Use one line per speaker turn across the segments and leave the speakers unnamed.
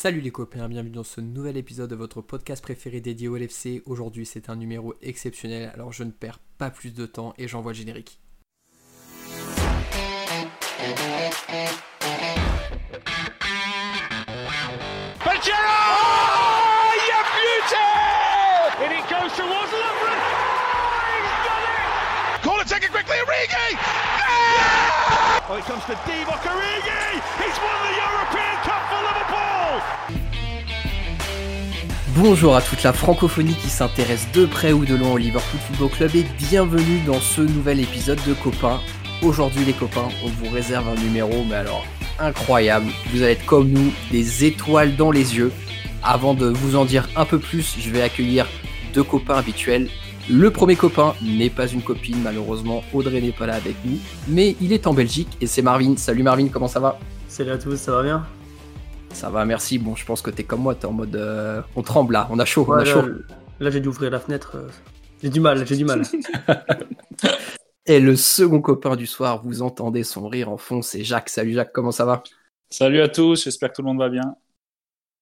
Salut les copains, bienvenue dans ce nouvel épisode de votre podcast préféré dédié au LFC. Aujourd'hui c'est un numéro exceptionnel, alors je ne perds pas plus de temps et j'envoie le générique.
Pajero! you beauty! And it goes towards Lovren. He's done it!
Corner taken quickly, Origi!
Oh, it comes to Divock Origi! He's won the European Cup for Liverpool!
Bonjour à toute la francophonie qui s'intéresse de près ou de loin au Liverpool Football Club et bienvenue dans ce nouvel épisode de Copains. Aujourd'hui les copains, on vous réserve un numéro, mais alors incroyable. Vous allez être comme nous, des étoiles dans les yeux. Avant de vous en dire un peu plus, je vais accueillir deux copains habituels. Le premier copain n'est pas une copine, malheureusement, Audrey n'est pas là avec nous, mais il est en Belgique et c'est Marvin. Salut Marvin, comment ça va?
Salut à tous, ça va bien?
Ça va, merci. Bon, je pense que t'es comme moi, t'es en mode. euh, on tremble là, on a chaud, on a
là,
chaud.
là, j'ai dû ouvrir la fenêtre. euh, J'ai du mal, j'ai du mal.
Et le second copain du soir, vous entendez son rire en fond, c'est Jacques. Salut Jacques, comment ça va?
Salut à tous, j'espère que tout le monde va bien.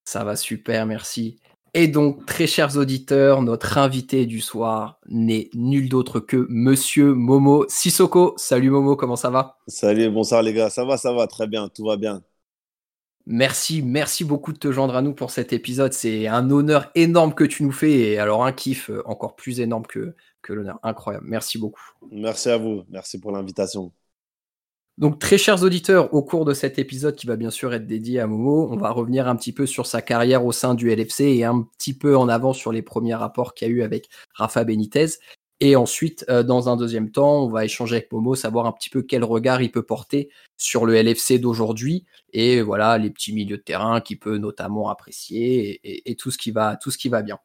Ça va super, merci. Et donc, très chers auditeurs, notre invité du soir n'est nul d'autre que Monsieur Momo Sissoko. Salut Momo, comment ça va?
Salut, bonsoir les gars, ça va, ça va, très bien, tout va bien.
Merci, merci beaucoup de te joindre à nous pour cet épisode. C'est un honneur énorme que tu nous fais et alors un kiff euh, encore plus énorme que, que l'honneur. Incroyable, merci beaucoup.
Merci à vous, merci pour l'invitation.
Donc, très chers auditeurs, au cours de cet épisode qui va bien sûr être dédié à Momo, on va revenir un petit peu sur sa carrière au sein du LFC et un petit peu en avant sur les premiers rapports qu'il y a eu avec Rafa Benitez. Et ensuite, euh, dans un deuxième temps, on va échanger avec Momo, savoir un petit peu quel regard il peut porter sur le LFC d'aujourd'hui et voilà les petits milieux de terrain qu'il peut notamment apprécier et, et- et tout ce qui va, tout ce qui va bien.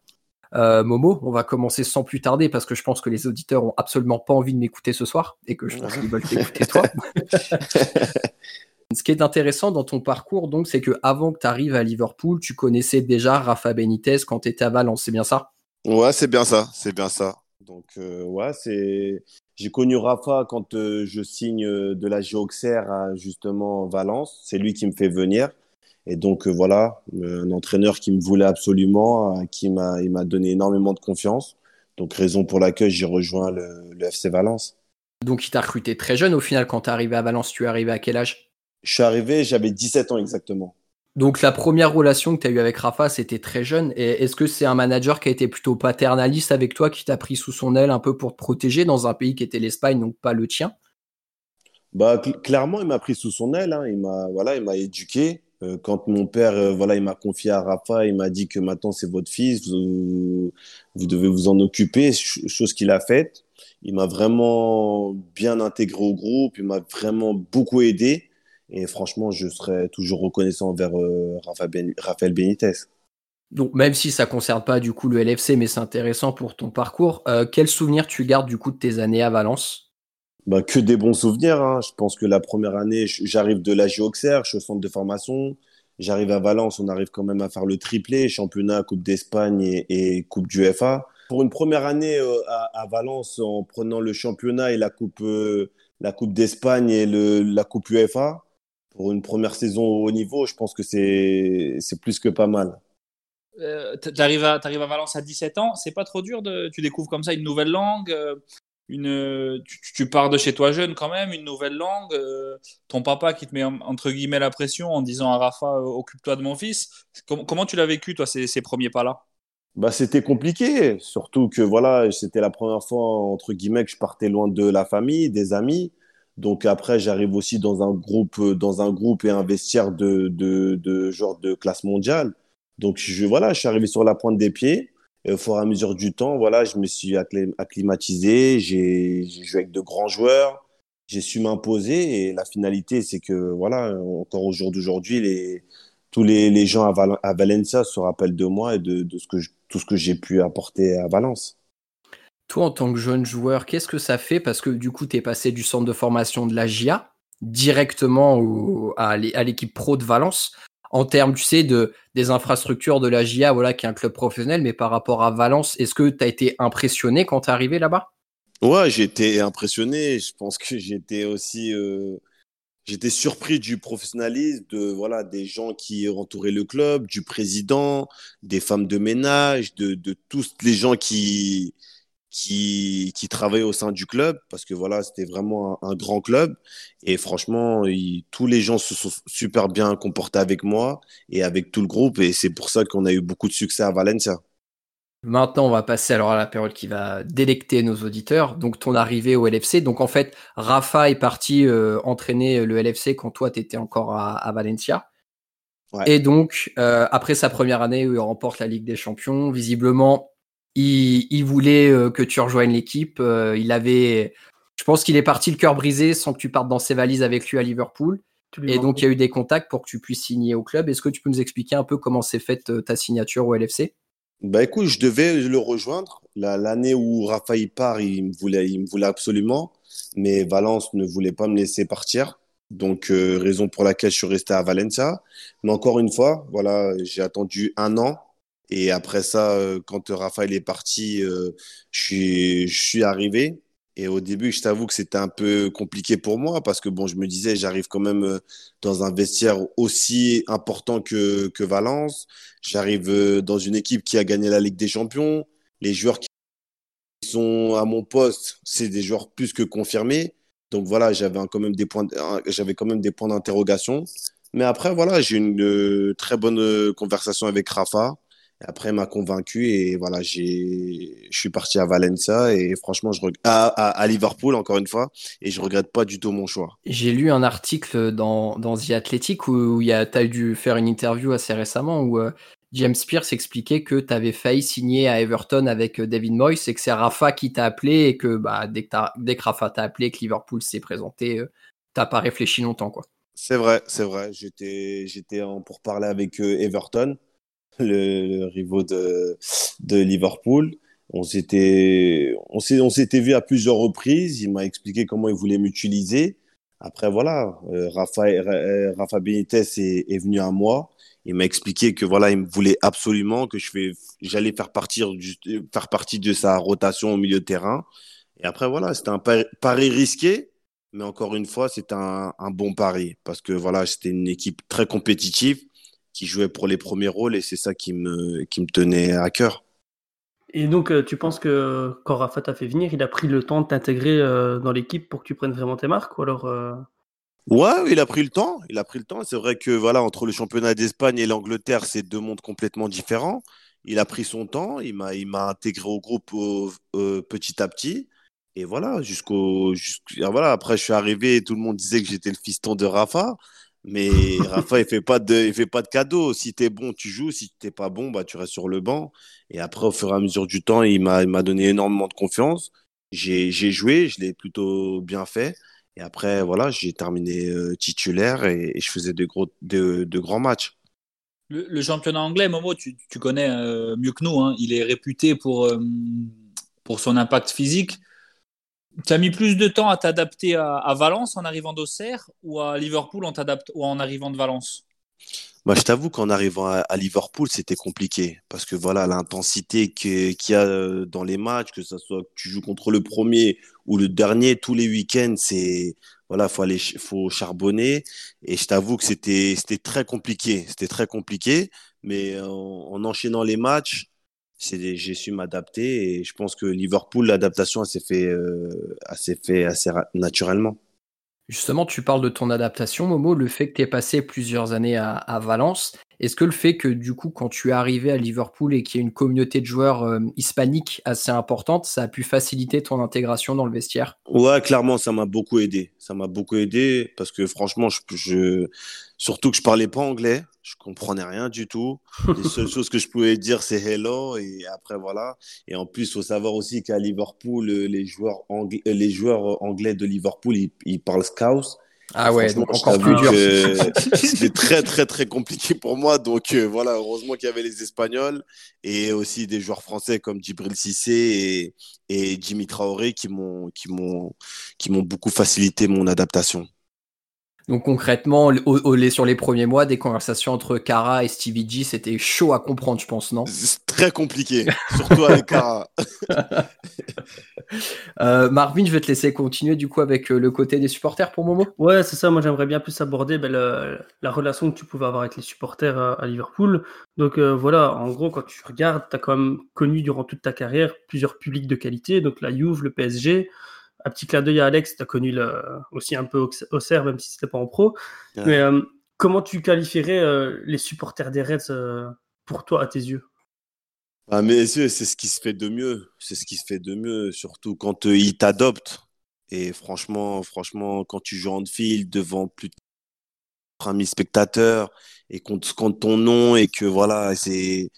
Euh, Momo, on va commencer sans plus tarder parce que je pense que les auditeurs ont absolument pas envie de m'écouter ce soir et que je pense qu'ils veulent t'écouter toi. Ce qui est intéressant dans ton parcours, donc, c'est que avant que tu arrives à Liverpool, tu connaissais déjà Rafa Benitez quand tu étais à Valence, c'est bien ça?
Ouais, c'est bien ça, c'est bien ça. Donc, euh, ouais, c'est. J'ai connu Rafa quand euh, je signe euh, de la Géoxer à justement Valence. C'est lui qui me fait venir. Et donc, euh, voilà, euh, un entraîneur qui me voulait absolument, euh, qui m'a, il m'a donné énormément de confiance. Donc, raison pour laquelle j'ai rejoint le, le FC Valence.
Donc, il t'a recruté très jeune au final quand tu es arrivé à Valence. Tu es arrivé à quel âge?
Je suis arrivé, j'avais 17 ans exactement.
Donc, la première relation que tu as eue avec Rafa, c'était très jeune. Est-ce que c'est un manager qui a été plutôt paternaliste avec toi, qui t'a pris sous son aile un peu pour te protéger dans un pays qui était l'Espagne, donc pas le tien?
Bah, cl- clairement, il m'a pris sous son aile. hein. Il m'a, voilà, il m'a éduqué. Euh, quand mon père, euh, voilà, il m'a confié à Rafa, il m'a dit que maintenant c'est votre fils, vous, vous devez vous en occuper, ch- chose qu'il a faite. Il m'a vraiment bien intégré au groupe, il m'a vraiment beaucoup aidé. Et franchement, je serai toujours reconnaissant envers euh, Rafa Raphaël Benitez.
Donc, même si ça concerne pas du coup le LFC, mais c'est intéressant pour ton parcours, euh, quel souvenir tu gardes du coup de tes années à Valence?
Bah, que des bons souvenirs. hein. Je pense que la première année, j'arrive de la Auxerre, je suis au centre de formation. J'arrive à Valence, on arrive quand même à faire le triplé, championnat, Coupe d'Espagne et, et Coupe du FA. Pour une première année euh, à, à Valence, en prenant le championnat et la Coupe, euh, la coupe d'Espagne et le, la Coupe UEFA, pour une première saison au haut niveau, je pense que c'est plus que pas mal.
Euh, t- T'arrives à, Valence à 17 ans, c'est pas trop dur de, tu découvres comme ça une nouvelle langue, euh, une, tu, tu pars de chez toi jeune quand même, une nouvelle langue, euh, ton papa qui te met en- entre guillemets la pression en disant à Rafa euh, occupe-toi de mon fils. Com- comment tu l'as vécu toi ces, ces premiers pas-là?
Bah, c'était compliqué, surtout que voilà, c'était la première fois entre guillemets que je partais loin de la famille, des amis. Donc après, j'arrive aussi dans un groupe, dans un groupe et un vestiaire de, de, de genre de classe mondiale. Donc je voilà, je suis arrivé sur la pointe des pieds. Et au fur et à mesure du temps, voilà, je me suis acclimatisé. J'ai joué avec de grands joueurs. J'ai su m'imposer. Et la finalité, c'est que voilà, encore au jour d'aujourd'hui, les tous les, gens à, Val- Valencia se rappellent de moi et de, de ce que tout ce que j'ai pu apporter à Valence.
Toi, en tant que jeune joueur, qu'est-ce que ça fait? Parce que du coup, tu es passé du centre de formation de la GIA directement à l'é- à l'équipe pro de Valence. En termes, tu sais, de, des infrastructures de la GIA, voilà, qui est un club professionnel, mais par rapport à Valence, est-ce que tu as été impressionné quand tu es arrivé là-bas?
Ouais, j'ai été impressionné. Je pense que j'étais aussi euh, J'étais surpris du professionnalisme de voilà des gens qui entouraient le club, du président, des femmes de ménage, de tous les gens qui qui qui travaillaient au sein du club parce que voilà c'était vraiment un, un grand club et franchement tous les gens se sont super bien comportés avec moi et avec tout le groupe et c'est pour ça qu'on a eu beaucoup de succès à Valencia.
Maintenant, on va passer alors à la période qui va délecter nos auditeurs. Donc, ton arrivée au LFC. Donc, en fait, Rafa est parti euh, entraîner le LFC quand toi, tu étais encore à, à Valencia.
Ouais.
Et donc, euh, après sa première année où il remporte la Ligue des Champions, visiblement, il, il voulait euh, que tu rejoignes l'équipe. Euh, il avait, je pense qu'il est parti le cœur brisé sans que tu partes dans ses valises avec lui à Liverpool. Et donc, il y a eu des contacts pour que tu puisses signer au club. Est-ce que tu peux nous expliquer un peu comment s'est faite euh, ta signature au LFC
Bah écoute, je devais le rejoindre. La- L'année où Raphaël part, il me voulait, il me voulait absolument, mais Valence ne voulait pas me laisser partir. Donc, euh, raison pour laquelle je suis resté à Valencia. Mais encore une fois, voilà, j'ai attendu un an. Et après ça, euh, quand Raphaël est parti, euh, je suis, arrivé. Et au début, je t'avoue que c'était un peu compliqué pour moi parce que bon, je me disais, j'arrive quand même euh, dans un vestiaire aussi important que, que Valence. J'arrive euh, dans une équipe qui a gagné la Ligue des Champions. Les joueurs qui sont à mon poste, c'est des joueurs plus que confirmés. Donc voilà, j'avais quand même des points, j'avais quand même des points d'interrogation. Mais après, voilà, j'ai une euh, très bonne euh, conversation avec Rafa. Et après, il m'a convaincu et voilà, j'ai, je suis parti à Valencia et franchement, je reg- à, à, à Liverpool encore une fois et je regrette pas du tout mon choix.
J'ai lu un article dans, dans The Athletic où, il y a, as dû faire une interview assez récemment où euh, James Pierce expliquait que tu avais failli signer à Everton avec euh, David Moyes et que c'est Rafa qui t'a appelé et que bah, dès, que t'as- dès que Rafa t'a appelé, que Liverpool s'est présenté, euh, t'as pas réfléchi longtemps. quoi.
C'est vrai, c'est vrai. J'étais, j'étais en pour parler avec euh, Everton, le, le rivaux de, de Liverpool. On s'était, on s'était vu à plusieurs reprises. Il m'a expliqué comment il voulait m'utiliser. Après, voilà, euh, Rafa, euh, Rafa Benitez est, est venu à moi. Il m'a expliqué que voilà, il me voulait absolument que je fais, j'allais faire faire partie de sa rotation au milieu de terrain. Et après, voilà, c'était un pari, risqué, mais encore une fois, c'est un, un bon pari parce que voilà, c'était une équipe très compétitive qui jouait pour les premiers rôles et c'est ça qui me, qui me tenait à cœur.
Et donc, euh, tu penses que quand Rafa t'a fait venir, il a pris le temps de t'intégrer euh, dans l'équipe pour que tu prennes vraiment tes marques ou alors euh,
Ouais, il a pris le temps. Il a pris le temps. C'est vrai que voilà, entre le championnat d'Espagne et l'Angleterre, c'est deux mondes complètement différents. Il a pris son temps. Il m'a, il m'a intégré au groupe euh, petit à petit. Et voilà, jusqu'au, jusqu'- voilà. Après, je suis arrivé et tout le monde disait que j'étais le fiston de Rafa. Mais Rafa, il fait pas de, il fait pas de cadeau. Si t'es bon, tu joues. Si t'es pas bon, bah, tu restes sur le banc. Et après, au fur et à mesure du temps, il m'a, m'a donné énormément de confiance. J'ai, j'ai joué, je l'ai plutôt bien fait. Et après, voilà, j'ai terminé euh, titulaire et, et je faisais de, gros, de, de grands matchs.
Le, le championnat anglais, Momo, tu, tu connais euh, mieux que nous. hein. Il est réputé pour, euh, pour son impact physique. Tu as mis plus de temps à t'adapter à, Valence en arrivant d'Auxerre ou à Liverpool en, ou en arrivant de Valence?
Moi, je t'avoue qu'en arrivant à, Liverpool, c'était compliqué parce que voilà, l'intensité qu'il y a euh, dans les matchs, que ce soit que tu joues contre le premier ou le dernier, tous les week-ends, c'est voilà, faut aller, faut charbonner. Et je t'avoue que c'était c'était très compliqué, c'était très compliqué. Mais en, en enchaînant les matchs, j'ai su m'adapter et je pense que Liverpool, l'adaptation, elle s'est fait, euh, fait assez naturellement.
Justement, tu parles de ton adaptation, Momo, le fait que tu aies passé plusieurs années à, à Valence. Est-ce que le fait que, du coup, quand tu es arrivé à Liverpool et qu'il y ait une communauté de joueurs euh, hispaniques assez importante, ça a pu faciliter ton intégration dans le vestiaire?
Ouais, clairement, ça m'a beaucoup aidé. Ça m'a beaucoup aidé parce que franchement, je, je, surtout que je parlais pas anglais, je comprenais rien du tout. Les seules choses que je pouvais dire, c'est hello et après voilà. Et en plus, faut savoir aussi qu'à Liverpool, les joueurs anglais, les joueurs anglais de Liverpool, ils, ils parlent scouse.
Ah ouais, donc encore plus dur.
C'était très, très, très compliqué pour moi. Donc euh, voilà, heureusement qu'il y avait les Espagnols et aussi des joueurs français comme Djibril Cissé et, et Jimmy Traoré qui m'ont, qui m'ont, qui m'ont beaucoup facilité mon adaptation.
Donc concrètement, au- au- les- sur les premiers mois, des conversations entre Cara et Stevie G, c'était chaud à comprendre, je pense, non?
C'est très compliqué, surtout avec Cara.
Euh, Marvin, je vais te laisser continuer du coup avec euh, le côté des supporters pour Momo.
Ouais, c'est ça. Moi, j'aimerais bien plus aborder ben, le- la relation que tu pouvais avoir avec les supporters à, à Liverpool. Donc euh, voilà, en gros, quand tu regardes, tu as quand même connu durant toute ta carrière plusieurs publics de qualité, donc la Juve, le PSG. Un petit clin d'œil à Alex, tu as connu le- aussi un peu Aux- Auxerre, même si c'était pas en pro.
Ouais.
Mais euh, comment tu qualifierais euh, les supporters des Reds euh, pour toi, à tes yeux?
Ah, mais c'est c'est ce qui se fait de mieux. C'est ce qui se fait de mieux, surtout quand ils t'adoptent. Et franchement, franchement, quand tu joues en field devant plus de 3000 spectateurs et qu'on te scande ton nom et que voilà, c'est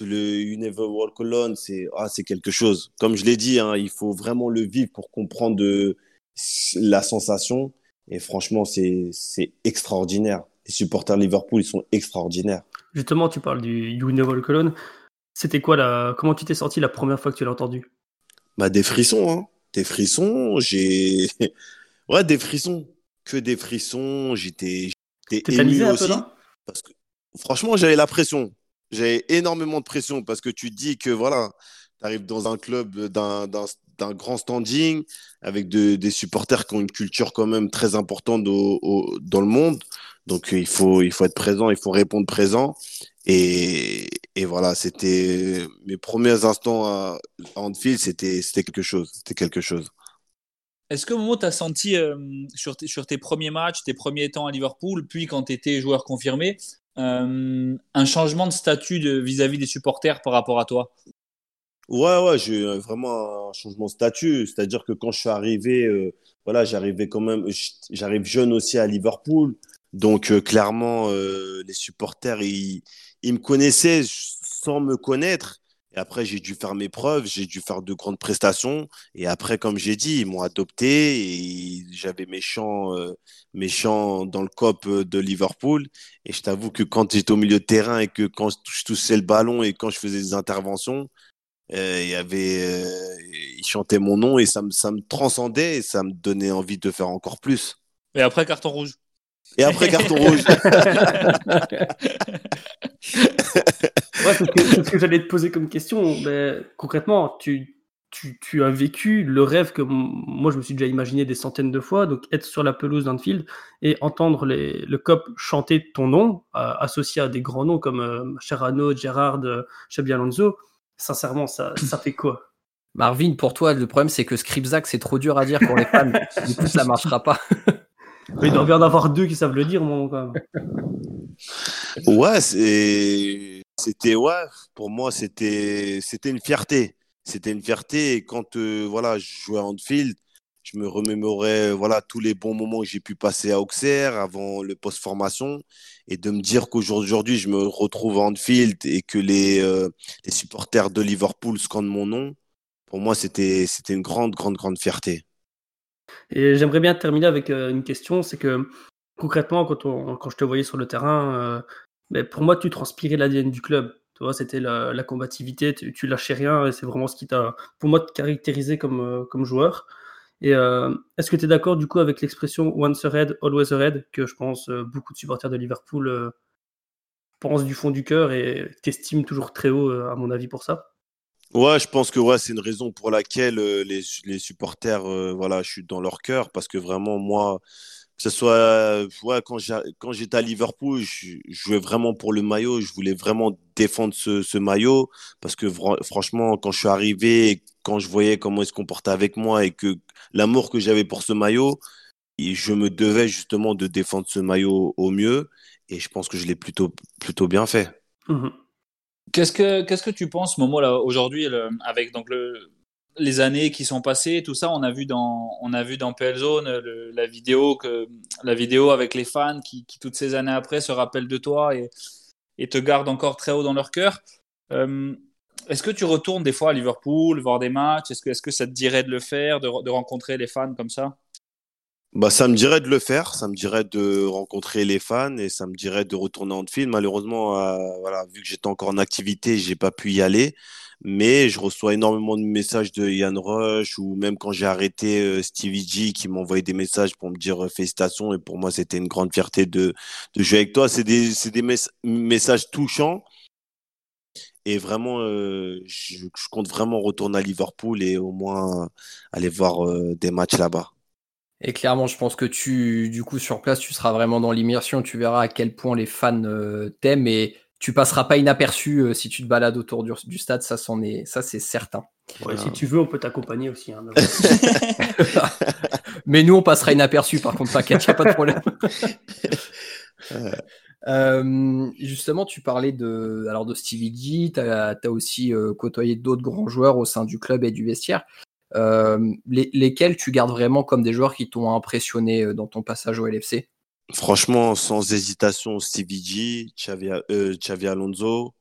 le You Never Walk Alone, c'est ah, c'est quelque chose. Comme je l'ai dit, hein, il faut vraiment le vivre pour comprendre de, la sensation. Et franchement, c'est extraordinaire. Les supporters de Liverpool, ils sont extraordinaires.
Justement, tu parles du You Never Walk Alone. C'était quoi la... Comment tu t'es senti la première fois que tu l'as entendu?
Bah, des frissons, hein. Des frissons, j'ai. Ouais, des frissons. Que des frissons. J'étais ému
Tétanisé un peu,
aussi. Parce que, franchement, j'avais la pression. J'avais énormément de pression parce que tu dis que, voilà, tu arrives dans un club d'un grand standing avec de- des supporters qui ont une culture quand même très importante dans le monde. Donc, il faut, il faut être présent, il faut répondre présent. Et, voilà, c'était mes premiers instants à, Anfield, c'était quelque chose. C'était quelque chose.
Est-ce que Momo, tu as senti euh, sur, sur tes premiers matchs, tes premiers temps à Liverpool, puis quand tu étais joueur confirmé, euh, un changement de statut vis-à-vis des supporters par rapport à toi?
Ouais, ouais, j'ai eu vraiment un changement de statut. C'est-à-dire que quand je suis arrivé, euh, voilà, j'arrivais quand même, j'arrive jeune aussi à Liverpool. Donc, euh, clairement, euh, les supporters, ils me connaissaient sans me connaître. Et après, j'ai dû faire mes preuves, j'ai dû faire de grandes prestations. Et après, comme j'ai dit, ils m'ont adopté et j'avais mes chants, euh, mes chants dans le cop euh, de Liverpool. Et je t'avoue que quand j'étais au milieu de terrain et que quand je touchais le ballon et quand je faisais des interventions, euh, il y avait, euh, il chantait mon nom et ça me, ça me transcendait et ça me donnait envie de faire encore plus.
Et après, carton rouge.
Et après, carton rouge.
Ouais, c'est ce que, c'est ce que j'allais te poser comme question. Mais concrètement, tu, tu, tu as vécu le rêve que moi je me suis déjà imaginé des centaines de fois, donc être sur la pelouse d'Anfield et entendre les, le COP chanter ton nom, euh, associé à des grands noms comme euh, Cherano, Gérard, euh, Xabi Alonso. Sincèrement, ça, ça fait quoi?
Marvin, pour toi, le problème c'est que Scripzac c'est trop dur à dire pour les fans. du coup, ça marchera pas.
Il doit bien en avoir deux qui savent le dire, mon quand même.
Ouais, c'était, ouais, pour moi, c'était, une fierté. C'était une fierté. Et quand, euh, voilà, je jouais à Anfield, je me remémorais, voilà, tous les bons moments que j'ai pu passer à Auxerre avant le post-formation. Et de me dire qu'aujourd'hui, je me retrouve à Anfield et que les, euh, les supporters de Liverpool scandent mon nom. Pour moi, c'était une grande, grande, grande fierté.
Et j'aimerais bien terminer avec euh, une question, c'est que concrètement, quand, on, quand je te voyais sur le terrain, euh, ben, pour moi, tu transpirais l'ADN du club. Tu vois, c'était la, combativité, tu, tu lâchais rien, et c'est vraiment ce qui t'a, pour moi, caractérisé comme, euh, comme joueur. Et est-ce que tu es d'accord du coup avec l'expression once a red, always a red, que je pense beaucoup de supporters de Liverpool pensent du fond du cœur et t'estiment toujours très haut, à mon avis, pour ça?
Ouais, je pense que ouais, c'est une raison pour laquelle euh, les, les supporters, euh, voilà, je suis dans leur cœur parce que vraiment, moi, que ce soit euh, ouais, quand j'étais à Liverpool, je, jouais vraiment pour le maillot, je voulais vraiment défendre ce, ce maillot parce que franchement, quand je suis arrivé, quand je voyais comment ils se comportaient avec moi et que l'amour que j'avais pour ce maillot, je me devais justement de défendre ce maillot au mieux et je pense que je l'ai plutôt, plutôt bien fait.
Mhm.
Qu'est-ce que, qu'est-ce que tu penses, Momo, aujourd'hui, avec donc le, les années qui sont passées, tout ça, on a vu dans, on a vu dans PL Zone la vidéo que, la vidéo avec les fans qui, toutes ces années après, se rappellent de toi et, te gardent encore très haut dans leur cœur. Euh, est-ce que tu retournes des fois à Liverpool, voir des matchs? Est-ce que, est-ce que ça te dirait de le faire, de rencontrer les fans comme ça?
Bah, ça me dirait de le faire, ça me dirait de rencontrer les fans et ça me dirait de retourner en film. Malheureusement, euh, voilà, vu que j'étais encore en activité, j'ai pas pu y aller. Mais je reçois énormément de messages de Yann Rush ou même quand j'ai arrêté euh, Stevie G qui m'envoyait des messages pour me dire euh, félicitations et pour moi c'était une grande fierté de, de jouer avec toi. C'est des, des mes- messages touchants Et vraiment, je, je, compte vraiment retourner à Liverpool et au moins aller voir des matchs là-bas.
Et clairement, je pense que tu, du coup, sur place, tu seras vraiment dans l'immersion. Tu verras à quel point les fans t'aiment et tu passeras pas inaperçu si tu te balades autour du, du stade. Ça, c'en est, ça, c'est certain.
Ouais, Si tu veux, on peut t'accompagner aussi. Hein,
mais nous, on passera inaperçu. Par contre, t'inquiète, y a pas de problème. Euh, justement, tu parlais de, alors de Stevie G, tu as, aussi euh, côtoyé d'autres grands joueurs au sein du club et du vestiaire. Euh, les, lesquels tu gardes vraiment comme des joueurs qui t'ont impressionné dans ton passage au LFC
Franchement, sans hésitation, Stevie G, Xavi, Alonso.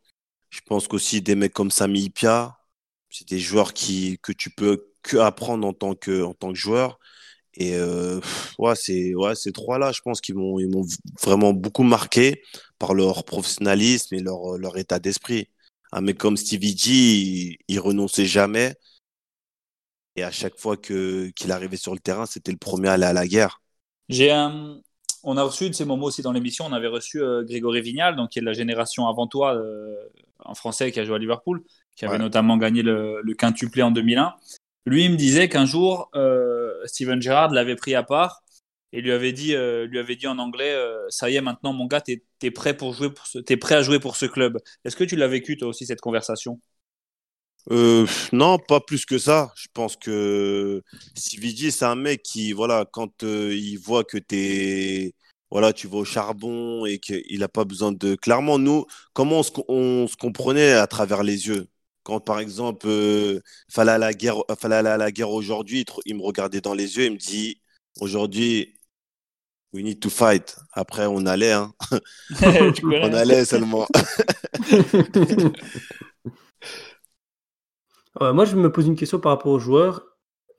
Je pense qu'aussi des mecs comme Sami Ipia, c'est des joueurs qui, que tu peux apprendre en tant que, en tant que joueur. Et euh, ouais, ouais, ces trois-là, je pense qu'ils m'ont m'ont vraiment beaucoup marqué par leur professionnalisme et leur leur état d'esprit. Un mec comme Stevie G, il, il, renonçait jamais. Et à chaque fois que qu'il arrivait sur le terrain, c'était le premier à aller à la guerre.
J'ai un, on a reçu de ces moments aussi dans l'émission. On avait reçu euh, Grégory Vignal, donc qui est de la génération avant toi, euh, en français, qui a joué à Liverpool, qui avait notamment gagné le, le quintuplé en 2001. Lui, il me disait qu'un jour, euh, Steven Gerrard l'avait pris à part et lui avait dit, euh, lui avait dit en anglais euh, Ça y est, maintenant, mon gars, t'es es prêt, pour jouer pour ce, es prêt à jouer pour ce club. Est-ce que tu l'as vécu, toi aussi, cette conversation?
Euh, non, pas plus que ça. Je pense que Stevie c'est un mec qui, voilà, quand euh, il voit que t'es, voilà, tu vas au charbon et qu'il n'a pas besoin de. Clairement, nous, comment on on se comprenait à travers les yeux? Quand par exemple, euh, fallait aller à la guerre, fallait aller à la guerre aujourd'hui, il me regardait dans les yeux, il me dit aujourd'hui, we need to fight. Après, on allait, hein. on allait seulement.
moi, je me pose une question par rapport aux joueurs,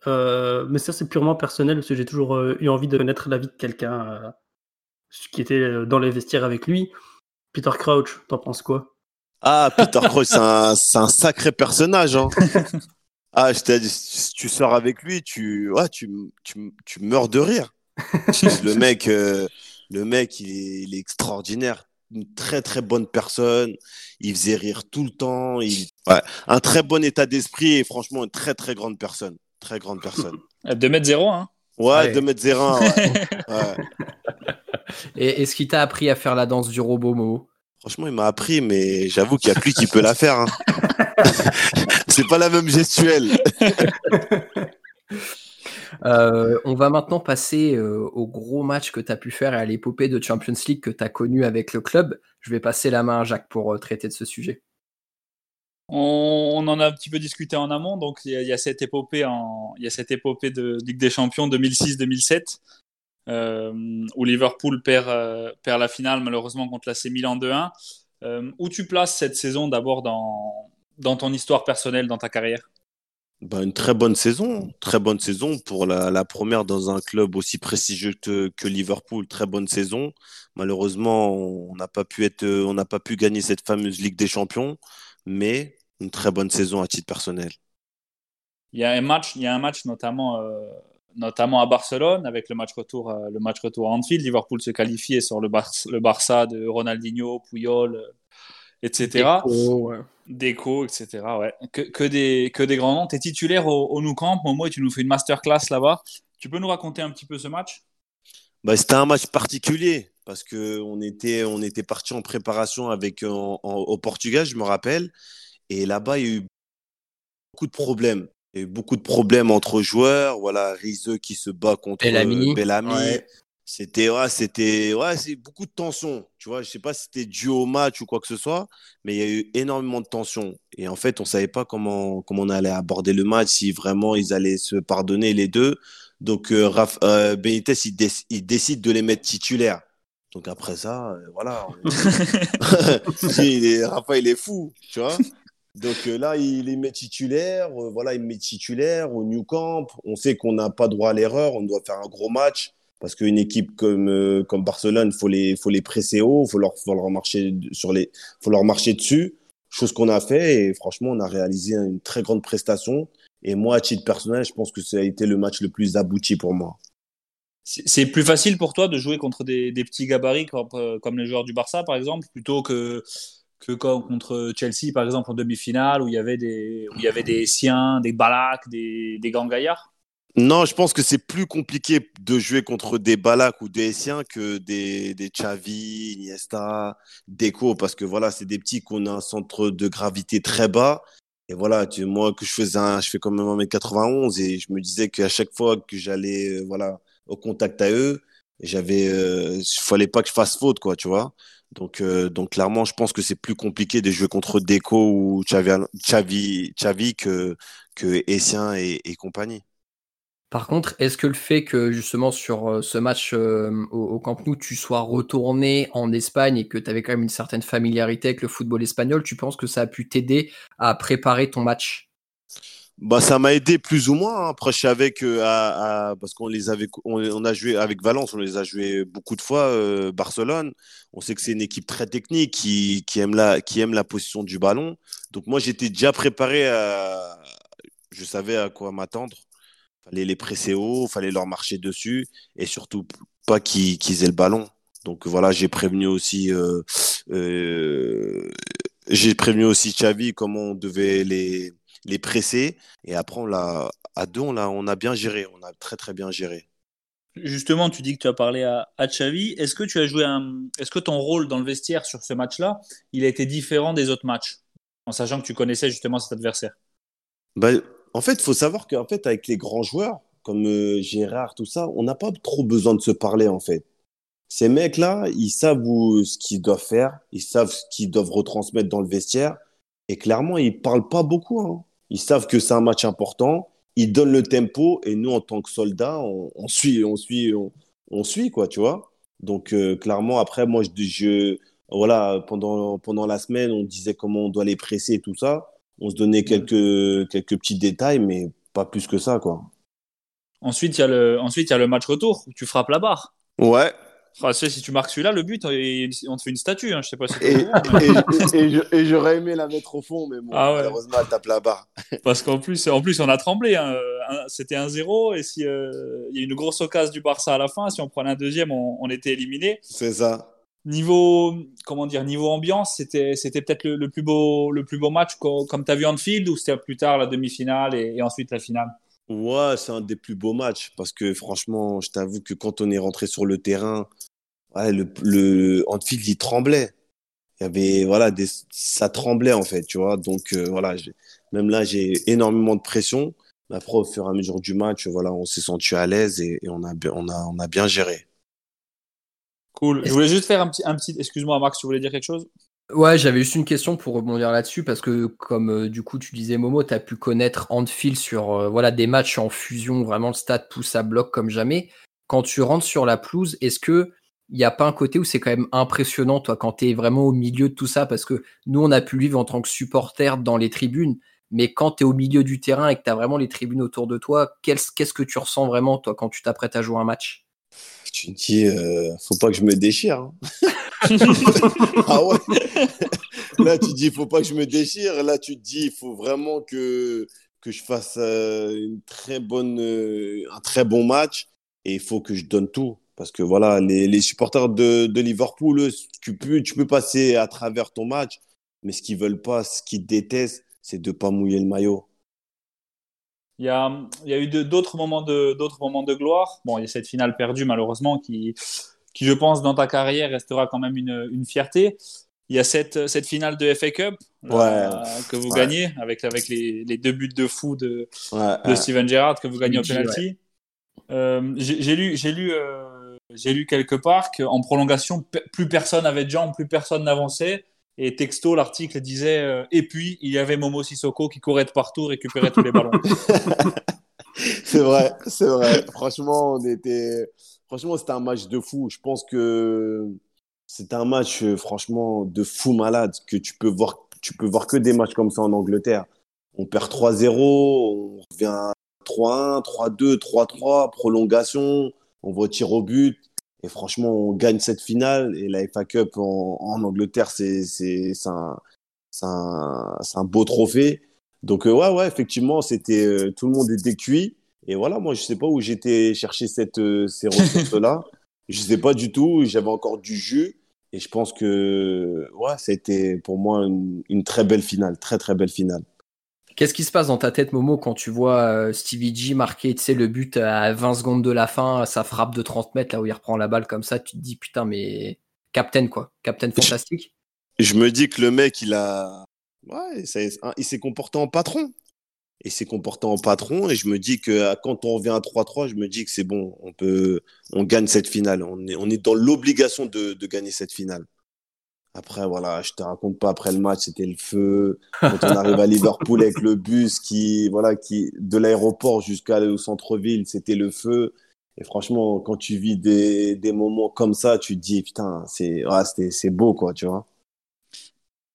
euh, mais ça, c'est purement personnel parce que j'ai toujours euh, eu envie de connaître la vie de quelqu'un qui était dans les vestiaires avec lui. Peter Crouch, t'en penses quoi?
Ah, Peter Crouch, c'est un, un, sacré personnage. Hein. Ah, je t'ai dit, si tu sors avec lui, tu, ouais, tu, tu, tu meurs de rire. le mec, euh, le mec, il est, il est, extraordinaire. Une très très bonne personne. Il faisait rire tout le temps. Il, ouais, un très bon état d'esprit et franchement une très très grande personne. Très grande personne.
2m0, hein
Ouais, 2m01. Ouais. ouais.
Et est-ce qu'il t'a appris à faire la danse du robot, Mo
Franchement, il m'a appris, mais j'avoue qu'il n'y a plus qui peut la faire. Hein. c'est pas la même gestuelle.
Euh, on va maintenant passer euh, au gros match que tu as pu faire et à l'épopée de Champions League que tu as connu avec le club. Je vais passer la main à Jacques pour euh, traiter de ce sujet.
On, en a un petit peu discuté en amont. Donc, il y, a cette épopée y a cette épopée de Ligue des Champions 2006-2007 euh, où Liverpool perd, perd la finale malheureusement contre l'AC Milan 2-1. Euh, où tu places cette saison d'abord dans, dans ton histoire personnelle, dans ta carrière?
Bah, une très bonne saison, très bonne saison pour la, la première dans un club aussi prestigieux que, que, Liverpool. Très bonne saison. Malheureusement, on n'a pas pu être, on n'a pas pu gagner cette fameuse Ligue des Champions, mais une très bonne saison à titre personnel.
Il y a un match, il y a un match notamment euh, notamment à Barcelone avec le match retour, euh, le match retour à Anfield. Liverpool se qualifiait sur le, le Barça de Ronaldinho, Puyol, euh, etc. Déco, etc. Ouais. Que, que, des, que des grands noms. Tu es titulaire au, au Nou Camp, Momo, et tu nous fais une masterclass là-bas. Tu peux nous raconter un petit peu ce match?
Bah, C'était un match particulier parce qu'on était, on était parti en préparation avec, au Portugal, je me rappelle. Et là-bas, il y a eu beaucoup de problèmes. Il y a eu beaucoup de problèmes entre joueurs. Voilà, Rizeux qui se bat contre Bellamy. C'était ouais, c'était ouais, c'est beaucoup de tension. Tu vois, je sais pas si c'était dû au match ou quoi que ce soit, mais il y a eu énormément de tension. Et en fait, on savait pas comment comment on allait aborder le match, si vraiment ils allaient se pardonner les deux. Donc euh, euh Benitez, il, il, décide de les mettre titulaires. Donc après ça, euh, voilà. il est... Rafa, il est fou, tu vois. Donc euh, là, il les met titulaires. Euh, voilà, il met titulaires au New Camp. On sait qu'on n'a pas droit à l'erreur. On doit faire un gros match parce qu'une équipe comme euh, comme Barcelone, faut les faut les presser haut, faut leur faut leur marcher sur les faut leur marcher dessus. Chose qu'on a fait et franchement, on a réalisé une très grande prestation. Et moi, à titre personnel, je pense que ça a été le match le plus abouti pour moi.
C'est plus facile pour toi de jouer contre des, petits gabarits comme, comme les joueurs du Barça, par exemple, plutôt que que contre Chelsea, par exemple, en demi-finale, où il y avait des, où il y avait des Siens, des Balak, des, des grands gaillards
Non, je pense que c'est plus compliqué de jouer contre des Balak ou des Essiens que des, des Xavi, Iniesta, Deco, parce que voilà, c'est des petits qu'on a un centre de gravité très bas. Et voilà, tu, moi, que je faisais un, je fais quand même 1m91 et je me disais qu'à chaque fois que j'allais, euh, voilà, au contact à eux, j'avais, euh, fallait pas que je fasse faute, quoi, tu vois. Donc, euh, donc clairement, je pense que c'est plus compliqué de jouer contre Deco ou Xavi, Xavi, que, que Essien et compagnie.
Par contre, est-ce que le fait que justement sur euh, ce match euh, au, Camp Nou, tu sois retourné en Espagne et que tu avais quand même une certaine familiarité avec le football espagnol, tu penses que ça a pu t'aider à préparer ton match?
Bah, ça m'a aidé plus ou moins. Hein. Après, je savais que à, parce qu'on les avait, a joué avec Valence, on les a joués beaucoup de fois. Euh, Barcelone, on sait que c'est une équipe très technique qui, qui aime la, qui aime la position du ballon. Donc moi, j'étais déjà préparé à, je savais à quoi m'attendre. Fallait les presser haut, fallait leur marcher dessus et surtout pas qu'ils qu aient le ballon. Donc voilà, j'ai prévenu aussi, euh, euh, j'ai prévenu aussi Xavi comment on devait les les presser. Et après, on l'a, à deux, on a, on a bien géré. On a très, très bien géré.
Justement, tu dis que tu as parlé à, à Xavi. Est-ce que tu as joué un, est-ce que ton rôle dans le vestiaire sur ce match-là, il a été différent des autres matchs, en sachant que tu connaissais justement cet adversaire?
Bah, En fait, il faut savoir qu'en fait, avec les grands joueurs, comme euh, Gérard, tout ça, on n'a pas trop besoin de se parler, en fait. Ces mecs-là, ils savent ce qu'ils doivent faire, ils savent ce qu'ils doivent retransmettre dans le vestiaire, et clairement, ils parlent pas beaucoup. Hein. Ils savent que c'est un match important. Ils donnent le tempo et nous, en tant que soldats, on, on suit, on suit, on, suit quoi, tu vois. Donc euh, clairement, après, moi, je, je, voilà, pendant pendant la semaine, on disait comment on doit les presser et tout ça. On se donnait quelques quelques petits détails, mais pas plus que ça, quoi.
Ensuite, il y a le ensuite il y a le match retour où tu frappes la barre.
Ouais,
Enfin, tu sais, si tu marques celui-là, le but, on te fait une statue. Hein, je sais pas si
et, et, et j'aurais aimé la mettre au fond, mais bon, ah ouais. malheureusement, elle tape là-bas.
Parce qu'en plus, en plus, on a tremblé. Hein. C'était un 0 et si euh, y a une grosse occasion du Barça à la fin, si on prenait un deuxième, on, on était éliminé.
C'est ça.
Niveau, comment dire, niveau ambiance, c'était, c'était peut-être le, plus beau, le plus beau match comme tu as vu en field ou c'était plus tard la demi-finale et, ensuite la finale?
Ouais, c'est un des plus beaux matchs parce que franchement, je t'avoue que quand on est rentré sur le terrain, ouais, le, le Anfield il tremblait. Il y avait voilà des, ça tremblait en fait, tu vois. Donc euh, voilà, même là j'ai énormément de pression. Après au fur et à mesure du match, voilà, on s'est senti à l'aise et, et, on a on a on a bien géré.
Cool. Je voulais juste faire un petit un petit. Excuse-moi Max, tu voulais dire quelque chose
Ouais, j'avais juste une question pour rebondir là-dessus parce que comme euh, du coup tu disais Momo, tu as pu connaître Anfield sur euh, voilà des matchs en fusion, vraiment le stade pousse à bloc comme jamais. Quand tu rentres sur la pelouse, est-ce que il n'y a pas un côté où c'est quand même impressionnant, toi, quand tu es vraiment au milieu de tout ça, parce que nous, on a pu vivre en tant que supporter dans les tribunes, mais quand tu es au milieu du terrain et que tu as vraiment les tribunes autour de toi, qu'est-ce que tu ressens vraiment, toi, quand tu t'apprêtes à jouer un match?
Tu te dis, euh, faut pas que je me déchire. Hein. ah ouais Là, tu te dis, faut pas que je me déchire. Là, tu te dis, il faut vraiment que, que je fasse euh, une très bonne, euh, un très bon match et il faut que je donne tout. Parce que voilà, les, les supporters de, de, Liverpool, eux, tu peux, tu peux passer à travers ton match, mais ce qu'ils veulent pas, ce qu'ils détestent, c'est de pas mouiller le maillot.
Il y a, il y a eu d'autres moments de, d'autres moments de gloire. Bon, il y a cette finale perdue, malheureusement, qui, qui, je pense, dans ta carrière, restera quand même une, une fierté. Il y a cette, cette finale de FA Cup
ouais. euh,
que vous
ouais.
gagnez avec, avec les, les, deux buts de fou de,
ouais,
de Steven Gerrard que vous gagnez au penalty. Euh, j'ai lu, j'ai lu euh, j'ai lu quelque part qu'en prolongation, plus personne n'avait de jambes, plus personne n'avançait. Et texto, l'article disait euh, Et puis, il y avait Momo Sissoko qui courait de partout, récupérait tous les ballons.
c'est vrai, c'est vrai. Franchement, on était. Franchement, c'était un match de fou. Je pense que c'était un match, franchement, de fou malade que tu peux voir. Tu peux voir que des matchs comme ça en Angleterre. On perd 3-0, on revient 3-1, 3-2, 3-3, prolongation on va au tir au but. Et franchement, on gagne cette finale. Et la FA Cup en, en Angleterre, c'est un, un, un, beau trophée. Donc, euh, ouais, ouais, effectivement, c'était euh, tout le monde était cuit. Et voilà, moi, je sais pas où j'étais chercher cette, euh, ces ressources-là. je sais pas du tout. J'avais encore du jus. Et je pense que ouais, c'était pour moi une, une, très belle finale, très très belle finale.
Qu'est-ce qui se passe dans ta tête, Momo, quand tu vois euh, Stevie G marquer le but à 20 secondes de la fin, sa frappe de 30 mètres, là où il reprend la balle comme ça, tu te dis putain, mais Captain quoi, Captain fantastique.
Je me dis que le mec, il a. Ouais, il s'est comporté en patron. Il s'est comporté en patron et je me dis que quand on revient à 3-3, je me dis que c'est bon, on peut, on gagne cette finale. On est, on est dans l'obligation de, de gagner cette finale. Après, voilà, je te raconte pas après le match, c'était le feu. Quand on arrive à Liverpool avec le bus qui, voilà, qui, de l'aéroport jusqu'au centre-ville, c'était le feu. Et franchement, quand tu vis des, des moments comme ça, tu te dis, putain, c'est, c'est beau, quoi, tu vois.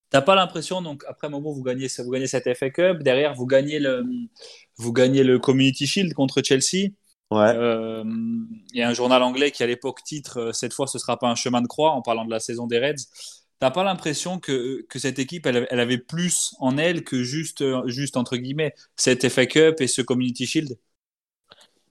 T'as pas l'impression, donc après un moment, vous gagnez, vous gagnez cette FA Cup, derrière, vous gagnez le, vous gagnez le Community Shield contre Chelsea.
Ouais.
Euh, il y a un journal anglais qui, à l'époque, titre euh, Cette fois, ce sera pas un chemin de croix en parlant de la saison des Reds. T'as pas l'impression que, cette équipe, elle, avait plus en elle que juste, juste entre guillemets, cette FA Cup et ce Community Shield?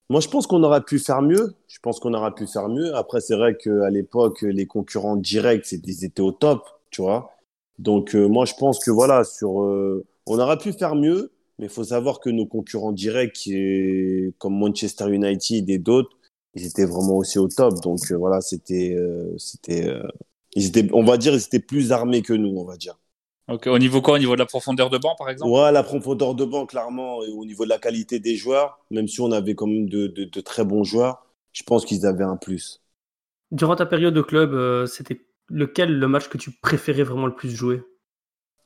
Moi, je pense qu'on aurait pu faire mieux. Je pense qu'on aurait pu faire mieux. Après, c'est vrai qu'à l'époque, les concurrents directs, ils étaient au top, tu vois. Donc, euh, moi, je pense que voilà, sur, euh, on aurait pu faire mieux, mais il faut savoir que nos concurrents directs, comme Manchester United et d'autres, ils étaient vraiment aussi au top. Donc, euh, voilà, c'était, c'était, ils étaient, on va dire, ils étaient plus armés que nous, on va dire.
Ok, au niveau quoi Au niveau de la profondeur de banc, par exemple?
Ouais, la profondeur de banc, clairement, et au niveau de la qualité des joueurs, même si on avait quand même de, de, très bons joueurs, je pense qu'ils avaient un plus.
Durant ta période de club, euh, c'était lequel le match que tu préférais vraiment le plus jouer?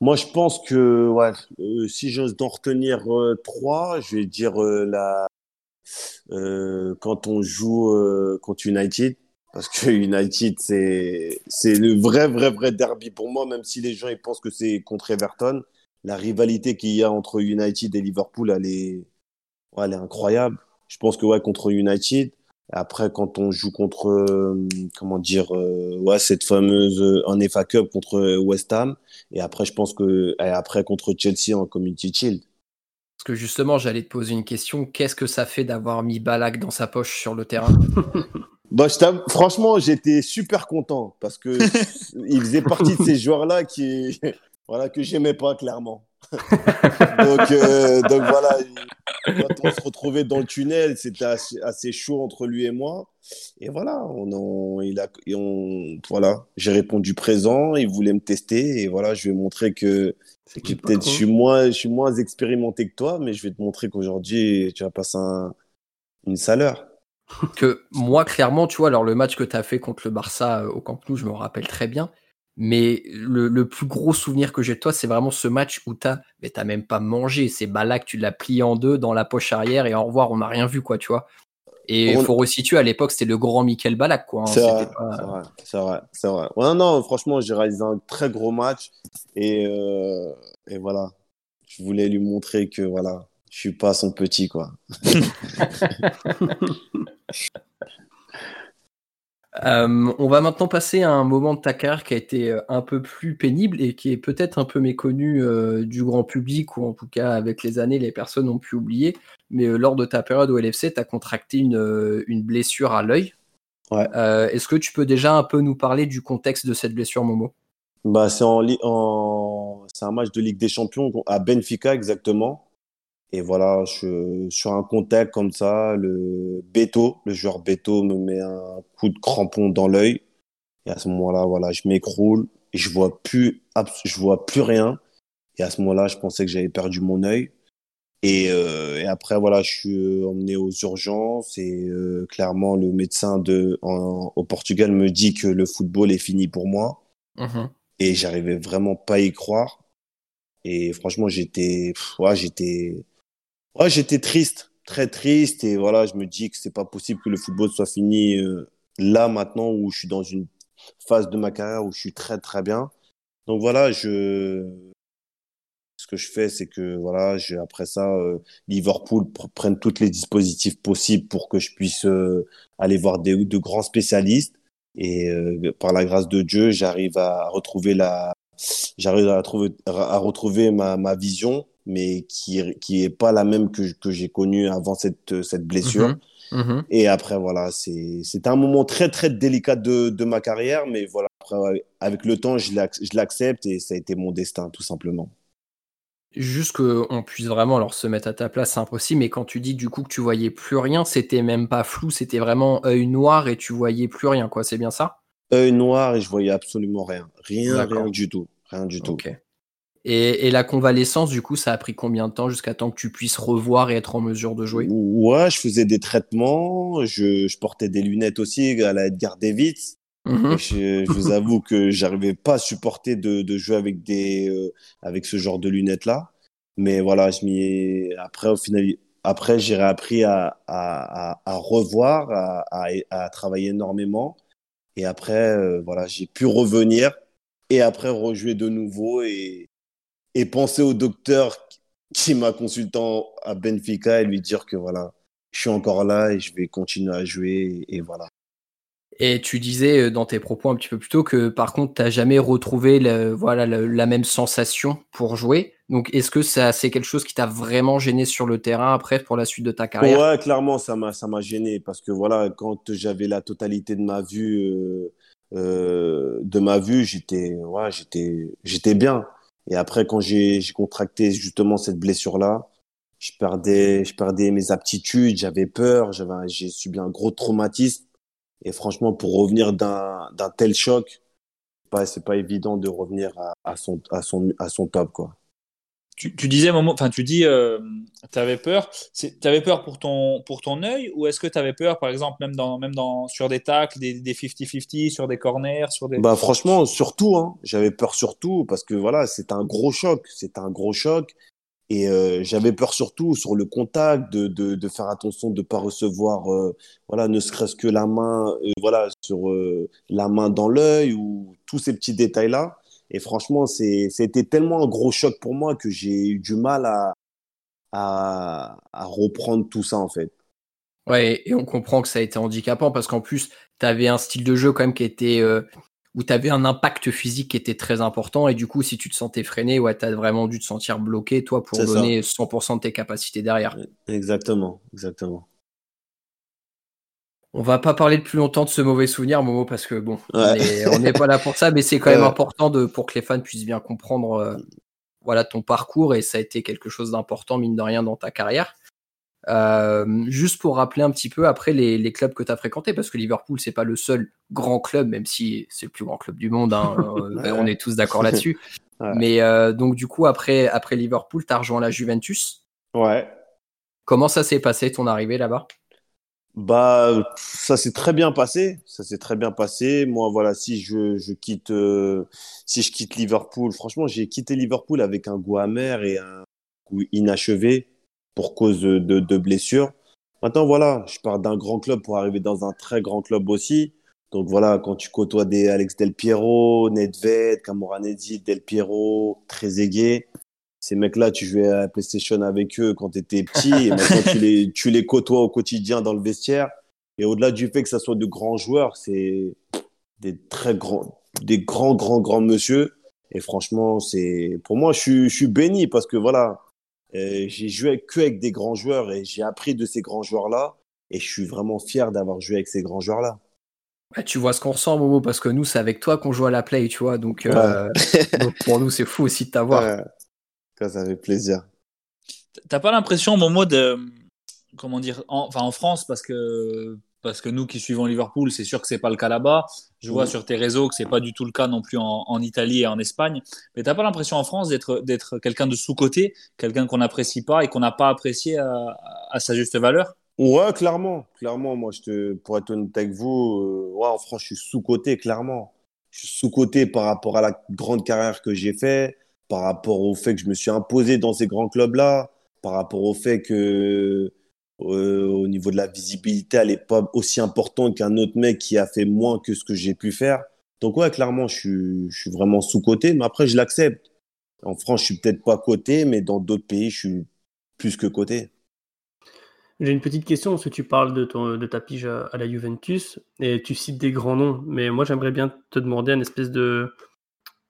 Moi, je pense que ouais, euh, si j'ose d'en retenir euh, trois, je vais dire la quand on joue contre United parce que United, c'est, c'est le vrai, vrai, vrai derby pour moi, même si les gens ils pensent que c'est contre Everton. La rivalité qu'il y a entre United et Liverpool, elle est, ouais, elle est incroyable. Je pense que ouais, contre United. Après, quand on joue contre, euh, comment dire, euh, ouais, cette fameuse euh, en FA Cup contre West Ham. Et après, je pense que, et après contre Chelsea en Community Shield.
Parce que justement, j'allais te poser une question. Qu'est-ce que ça fait d'avoir mis Balak dans sa poche sur le terrain?
Bah, franchement, j'étais super content parce que il faisait partie de ces joueurs-là qui, voilà, que j'aimais pas clairement. donc, euh, donc voilà, quand on se retrouvait dans le tunnel, c'était assez, chaud entre lui et moi. Et voilà, on, il a, on, voilà, j'ai répondu présent. Il voulait me tester et voilà, je vais montrer que peut-être je suis moins, je suis moins expérimenté que toi, mais je vais te montrer qu'aujourd'hui tu vas passer un, une sale heure
que moi, clairement, tu vois, alors le match que tu as fait contre le Barça euh, au Camp Nou, je me rappelle très bien. Mais le, plus gros souvenir que j'ai de toi, c'est vraiment ce match où t'as, mais t'as même pas mangé. C'est Balak, tu l'as plié en deux dans la poche arrière et au revoir, on n'a rien vu, quoi, tu vois. Et il faut resituer, à l'époque, c'était le grand Michael Balak, quoi. Hein,
c'est vrai, c'est vrai, c'est vrai, Ouais, non, franchement, j'ai réalisé un très gros match et, euh, et voilà. Je voulais lui montrer que, voilà, je suis pas son petit, quoi.
Euh, on va maintenant passer à un moment de ta carrière qui a été euh, un peu plus pénible et qui est peut-être un peu méconnu euh, du grand public, ou en tout cas avec les années, les personnes ont pu oublier. Mais lors de ta période au LFC, tu as contracté une, une, blessure à l'œil.
Ouais.
Est-ce que tu peux déjà un peu nous parler du contexte de cette blessure, Momo?
Bah, C'est en, en... un match de Ligue des Champions à Benfica exactement. Et voilà, je, sur un contact comme ça, le Beto, le joueur Beto me met un coup de crampon dans l'œil. Et à ce moment-là, voilà, je m'écroule je vois plus, je vois plus rien. Et à ce moment-là, je pensais que j'avais perdu mon œil. Et, euh, et, après, voilà, je suis emmené aux urgences et euh, clairement, le médecin de, au Portugal me dit que le football est fini pour moi.
Mmh
et j'arrivais vraiment pas à y croire. Et franchement, j'étais, ouais, j'étais, Ouais, j'étais triste, très triste. Et voilà, je me dis que c'est pas possible que le football soit fini euh, là, maintenant, où je suis dans une phase de ma carrière où je suis très, très bien. Donc voilà, je... ce que je fais, c'est que voilà, après ça, euh, Liverpool prenne tous les dispositifs possibles pour que je puisse euh, aller voir des, de grands spécialistes. Et par la grâce de Dieu, j'arrive à retrouver la, j'arrive à, trouver, à retrouver ma, ma vision mais qui qui est pas la même que que j'ai connue avant cette cette blessure.
Mhm. Mhm.
Et après voilà, c'est c'est un moment très très délicat de de ma carrière, mais voilà après, avec le temps, je l'ac- je l'accepte et ça a été mon destin, tout simplement.
Juste qu'on puisse vraiment alors se mettre à ta place, c'est impossible, mais quand tu dis du coup que tu voyais plus rien, c'était même pas flou, c'était vraiment œil noir et tu voyais plus rien, quoi, c'est bien ça?
Œil noir et je voyais absolument rien. Rien, rien du tout. Rien du tout.
Et, et la convalescence, du coup, ça a pris combien de temps jusqu'à temps que tu puisses revoir et être en mesure de jouer?
Ouais, je faisais des traitements, je, je portais des lunettes aussi à la Edgar Davids.
Mhm.
Je, je vous avoue que j'arrivais pas à supporter de, de jouer avec des euh, avec ce genre de lunettes là. Mais voilà, je m'y ai- après au final après j'ai appris à, à, à, à revoir, à travailler énormément. Et après euh, voilà, j'ai pu revenir et après rejouer de nouveau et et penser au docteur qui m'a consulté en- à Benfica et lui dire que voilà, je suis encore là et je vais continuer à jouer et voilà.
Et tu disais euh, dans tes propos un petit peu plus tôt que par contre, tu n'as jamais retrouvé le- voilà, le- la même sensation pour jouer. Donc, est-ce que ça, c'est quelque chose qui t'a vraiment gêné sur le terrain après pour la suite de ta carrière?
Ouais, clairement, ça m'a ça m'a gêné parce que voilà, quand j'avais la totalité de ma vue euh, euh, de ma vue, j'étais ouais, j'étais j'étais bien. Et après quand j'ai contracté justement cette blessure là, je perdais je perdais mes aptitudes, j'avais peur, j'ai subi un gros traumatisme et franchement pour revenir d'un tel choc, c'est pas c'est pas évident de revenir à, à son à son à son top quoi.
Tu, tu disais, enfin, tu dis, euh, tu avais peur. C'est- T'avais peur pour ton, pour ton œil ou est-ce que tu avais peur, par exemple, même, dans, même dans, sur des tacles, des des 50-50, sur des corners, sur des.
Bah franchement, surtout, hein, j'avais peur surtout parce que voilà, c'est un gros choc, c'est un gros choc. Et euh, j'avais peur surtout sur le contact, de, de, de faire attention de pas recevoir, euh, voilà, ne serait-ce que la main, euh, voilà, sur la main dans l'œil ou tous ces petits détails-là. Et franchement, c'était tellement un gros choc pour moi que j'ai eu du mal à, à, à reprendre tout ça en fait.
Ouais, et on comprend que ça a été handicapant parce qu'en plus, tu avais un style de jeu quand même qui était euh, où tu avais un impact physique qui était très important et du coup, si tu te sentais freiné, ouais, tu as vraiment dû te sentir bloqué toi pour
ça.
donner 100% de tes capacités derrière.
Exactement, exactement.
On va pas parler de plus longtemps de ce mauvais souvenir, Momo, parce que bon, on
Ouais.
est- on n'est pas là pour ça, mais c'est quand même
Ouais.
important de, pour que les fans puissent bien comprendre euh, voilà, ton parcours et ça a été quelque chose d'important, mine de rien, dans ta carrière. Euh, juste pour rappeler un petit peu après les, les clubs que tu as fréquentés, parce que Liverpool, c'est pas le seul grand club, même si c'est le plus grand club du monde, hein, euh,
Ouais.
on est tous d'accord là-dessus. Mais euh, donc, du coup, après, après Liverpool, tu as rejoint la Juventus.
Ouais.
Comment ça s'est passé ton arrivée là-bas?
Bah, ça s'est très bien passé. Ça s'est très bien passé. Moi, voilà, si je, je quitte, euh, si je quitte Liverpool, franchement, j'ai quitté Liverpool avec un goût amer et un goût inachevé pour cause de, de, blessures. Maintenant, voilà, je pars d'un grand club pour arriver dans un très grand club aussi. Donc voilà, quand tu côtoies des Alex Del Piero, Nedved, Camoranesi, Del Piero, Trezeguet, ces mecs-là, tu jouais à la PlayStation avec eux quand tu étais petit et maintenant tu les, tu les côtoies au quotidien dans le vestiaire. Et au-delà du fait que ça soit de grands joueurs, c'est des très grands, des grands, grands, grands monsieur. Et franchement, c'est, pour moi, je suis, je suis béni parce que voilà, euh, j'ai joué que avec des grands joueurs et j'ai appris de ces grands joueurs-là. Et je suis vraiment fier d'avoir joué avec ces grands joueurs-là.
Ouais, tu vois ce qu'on ressent, Momo, parce que nous, c'est avec toi qu'on joue à la play, tu vois. Donc, euh, donc pour nous, c'est fou aussi de t'avoir.
Ouais. Ça, ça fait plaisir.
T'as pas l'impression, Momo, de. Comment dire en, Enfin, en France, parce que, parce que nous qui suivons Liverpool, c'est sûr que c'est pas le cas là-bas. Je vois sur tes réseaux que c'est pas du tout le cas non plus en, en Italie et en Espagne. Mais t'as pas l'impression en France d'être d'être quelqu'un de sous-côté, quelqu'un qu'on n'apprécie pas et qu'on n'a pas apprécié à, à sa juste valeur?
Ouais, clairement, clairement. Moi, je te, pour être honnête avec vous, euh, ouais, en France, je suis sous-coté, clairement. Je suis sous-coté par rapport à la grande carrière que j'ai fait, par rapport au fait que je me suis imposé dans ces grands clubs-là, par rapport au fait que, euh, au niveau de la visibilité, elle n'est pas aussi importante qu'un autre mec qui a fait moins que ce que j'ai pu faire. Donc, ouais, clairement, je suis, vraiment sous-coté, mais après, je l'accepte. En France, je suis peut-être pas coté, mais dans d'autres pays, je suis plus que coté.
J'ai une petite question, parce que tu parles de ta pige à, à la Juventus et tu cites des grands noms, mais moi j'aimerais bien te demander un espèce de,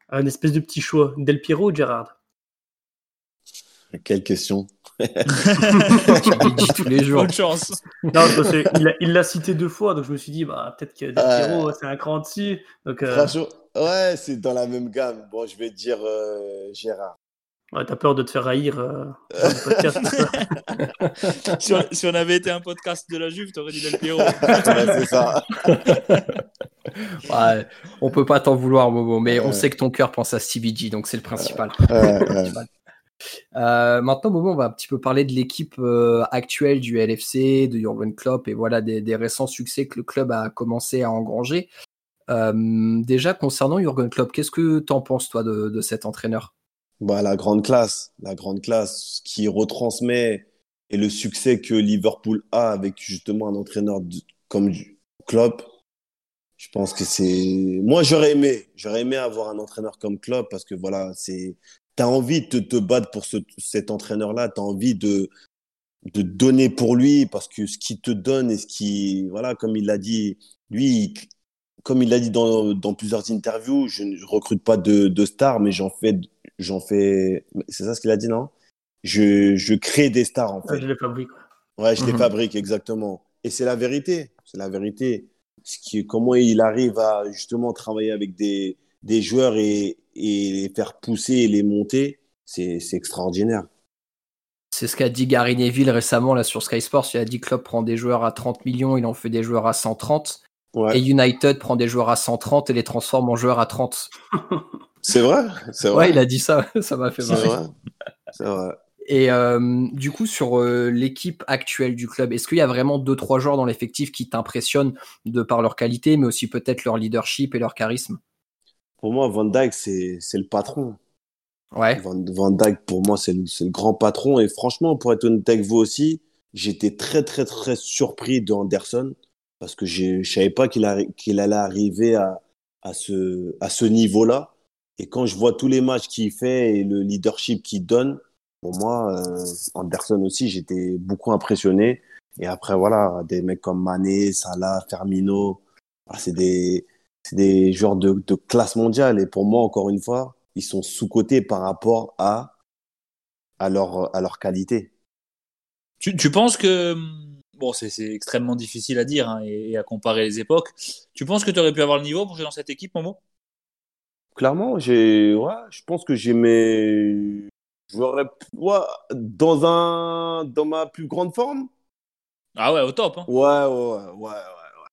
un espèce de petit choix. Del Piero ou Gérard
Quelle question.
Tous les jours.
Bonne chance.
Non, parce il l'a cité deux fois, donc je me suis dit, bah, peut-être que Del
Euh.
Piero, c'est un cran dessus. Donc, euh,
Franchement, Ouais, c'est dans la même gamme. Bon, je vais dire euh, Gérard.
Ouais, t'as peur de te faire haïr euh, dans le podcast,
si, on, si on avait été un podcast de la Juve, t'aurais dit Del Piero.
Ouais, c'est ça.
Ouais, on peut pas t'en vouloir, Momo, mais on
Ouais.
sait que ton cœur pense à Stevie G, donc c'est le principal.
Ouais, ouais.
Euh, maintenant, Momo, on va un petit peu parler de l'équipe euh, actuelle du LFC, de Jurgen Klopp et voilà des, des récents succès que le club a commencé à engranger. Euh, déjà, concernant Jurgen Klopp, qu'est-ce que t'en penses, toi, de, de cet entraîneur?
Bah, la grande classe, la grande classe qui retransmet et le succès que Liverpool a avec justement un entraîneur comme Klopp. Je pense que c'est. Moi, j'aurais aimé, j'aurais aimé avoir un entraîneur comme Klopp parce que voilà, c'est. T'as envie de te, battre pour ce, cet entraîneur-là, t'as envie de de donner pour lui parce que ce qu'il te donne et ce qui, voilà, comme il l'a dit, lui, comme il l'a dit dans, dans plusieurs interviews, je ne recrute pas de, de stars, mais j'en fais, j'en fais, c'est ça ce qu'il a dit, non? Je, je crée des stars, en
Ouais,
fait.
Je les fabrique.
Ouais, je les
Mhm.
fabrique, exactement. Et c'est la vérité. C'est la vérité. Ce qui, comment il arrive à justement travailler avec des, des joueurs et, et les faire pousser et les monter, c'est, c'est extraordinaire.
C'est ce qu'a dit Gary Neville récemment là sur Sky Sports. Il a dit que Klopp prend des joueurs à 30 millions, il en fait des joueurs à 130.
Ouais.
Et United prend des joueurs à 130 et les transforme en joueurs à 30.
C'est vrai? C'est
Ouais,
vrai.
il a dit ça, ça m'a fait marrer.
C'est vrai.
Et euh, du coup, sur euh, l'équipe actuelle du club, est-ce qu'il y a vraiment deux trois joueurs dans l'effectif qui t'impressionnent de par leur qualité, mais aussi peut-être leur leadership et leur charisme?
Pour moi, Van Dijk, c'est, le patron.
Ouais.
Van, Van Dijk, pour moi, c'est le, c'est le grand patron. Et franchement, pour être honnête avec vous aussi, j'étais très, très, très surpris de Anderson parce que je ne savais pas qu'il qu'il allait arriver à, à ce, à ce niveau-là. Et quand je vois tous les matchs qu'il fait et le leadership qu'il donne, pour moi, euh, Anderson aussi, j'étais beaucoup impressionné. Et après, voilà, des mecs comme Mané, Salah, Firmino, ah, c'est des, c'est des joueurs de, de classe mondiale. Et pour moi, encore une fois, ils sont sous-cotés par rapport à, à, leur, à leur qualité.
Tu, tu penses que. Bon, c'est extrêmement difficile à dire hein, et, et à comparer les époques. Tu penses que tu aurais pu avoir le niveau pour jouer dans cette équipe, Momo?
Clairement, j'ai, ouais, je pense que j'ai mes, j'aurais, ouais, dans un, dans ma plus grande forme.
Ah ouais, au top. Hein.
Ouais, ouais, ouais, ouais, ouais.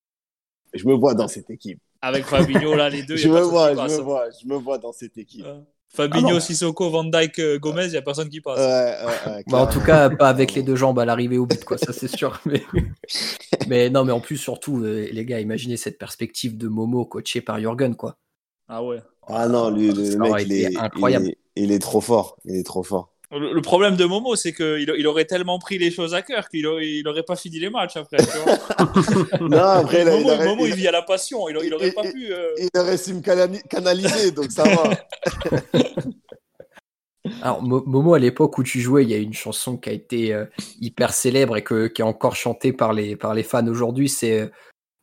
Je me vois dans cette équipe.
Avec Fabinho, là, les deux.
Je me vois, je me vois, je me vois dans cette équipe.
Fabinho,
Ah.
Sissoko, Van Dyke, euh, Gomez, il n'y a personne qui passe.
Ouais, ouais, ouais,
Bah, en tout cas, pas avec les deux jambes à l'arrivée au but, quoi. Ça, c'est sûr. Mais... mais non, mais en plus, surtout, euh, les gars, imaginez cette perspective de Momo coaché par Jürgen, quoi.
Ah ouais.
Ah non, lui, le
Ça
mec, il est,
incroyable.
il est, il est trop fort. Il est trop fort.
Le, problème de Momo, c'est qu'il il aurait tellement pris les choses à cœur qu'il aurait, il aurait pas fini les matchs après. tu vois.
Non, après,
Momo,
il aurait-
Momo,
il-
il vit à la passion. Il, il aurait
il-
pas
il-
pu. euh,
il aurait su me canali- canaliser, donc ça va.
Alors, Mo- Momo, à l'époque où tu jouais, il y a une chanson qui a été euh, hyper célèbre et que, qui est encore chantée par les, par les fans aujourd'hui. C'est euh,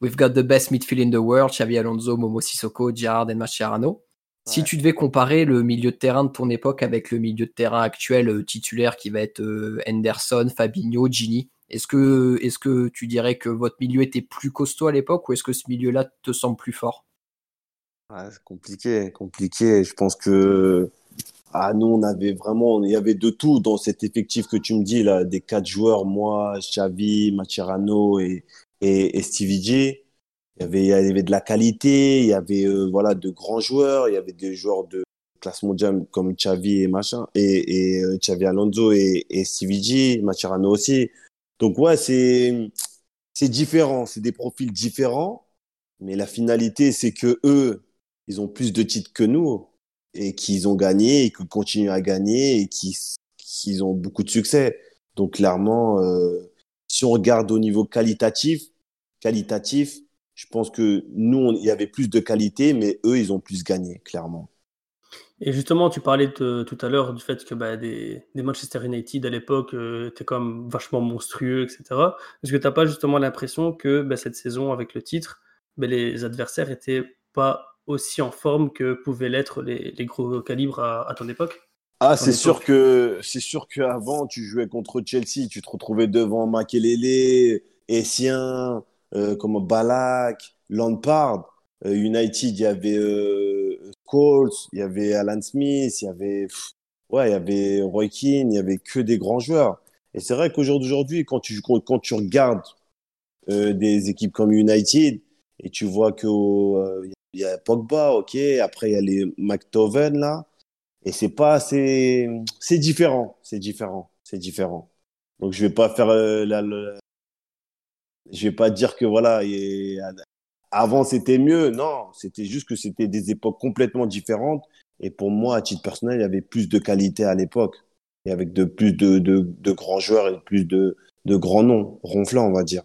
We've got the best midfield in the world, Xavi Alonso, Momo Sissoko, Gerrard et Mascherano. Si tu devais comparer le milieu de terrain de ton époque avec le milieu de terrain actuel euh, titulaire qui va être euh, Henderson, Fabinho, Gini, est-ce que, est-ce que tu dirais que votre milieu était plus costaud à l'époque ou est-ce que ce milieu-là te semble plus fort?
Ouais, c'est compliqué, compliqué. Je pense que ah nous on avait vraiment, il y avait de tout dans cet effectif que tu me dis là, des quatre joueurs, moi, Xavi, Mascherano et, et, et Stevie G. Il y avait, il y avait de la qualité, il y avait euh, voilà de grands joueurs, il y avait des joueurs de classe mondiale comme Xavi et machin et, et euh, Xavi Alonso et, et Stevie G, Mascherano aussi. Donc ouais, c'est c'est différent, c'est des profils différents, mais la finalité c'est que eux ils ont plus de titres que nous et qu'ils ont gagné et qu'ils continuent à gagner et qu'ils qu'ils ont beaucoup de succès. Donc clairement, euh, si on regarde au niveau qualitatif, qualitatif, je pense que nous, il y avait plus de qualité, mais eux, ils ont plus gagné, clairement.
Et justement, tu parlais de- tout à l'heure du fait que bah, des, des Manchester United à l'époque euh, étaient quand même vachement monstrueux, etc. Est-ce que tu n'as pas justement l'impression que bah, cette saison, avec le titre, bah, les adversaires étaient pas aussi en forme que pouvaient l'être les, les gros calibres à, à ton époque?
Ah, c'est sûr que c'est sûr qu'avant, tu jouais contre Chelsea, tu te retrouvais devant Makelele, Essien, comme Balak, Lampard. Euh, United, il y avait euh, Scholes, il y avait Alan Smith, il y avait, ouais, il y avait Roy Keane, il y avait que des grands joueurs. Et c'est vrai qu'aujourd'hui, quand tu, quand tu regardes euh, des équipes comme United et tu vois que euh, y a Pogba, ok, après il y a les McToven là, et c'est pas c'est c'est différent, c'est différent, c'est différent. Donc je vais pas faire euh, la, je vais pas dire que voilà, et, avant c'était mieux, non, c'était juste que c'était des époques complètement différentes. Et pour moi, à titre personnel, il y avait plus de qualité à l'époque, et avec de plus de grands joueurs et plus de, de grands noms ronflants, on va dire.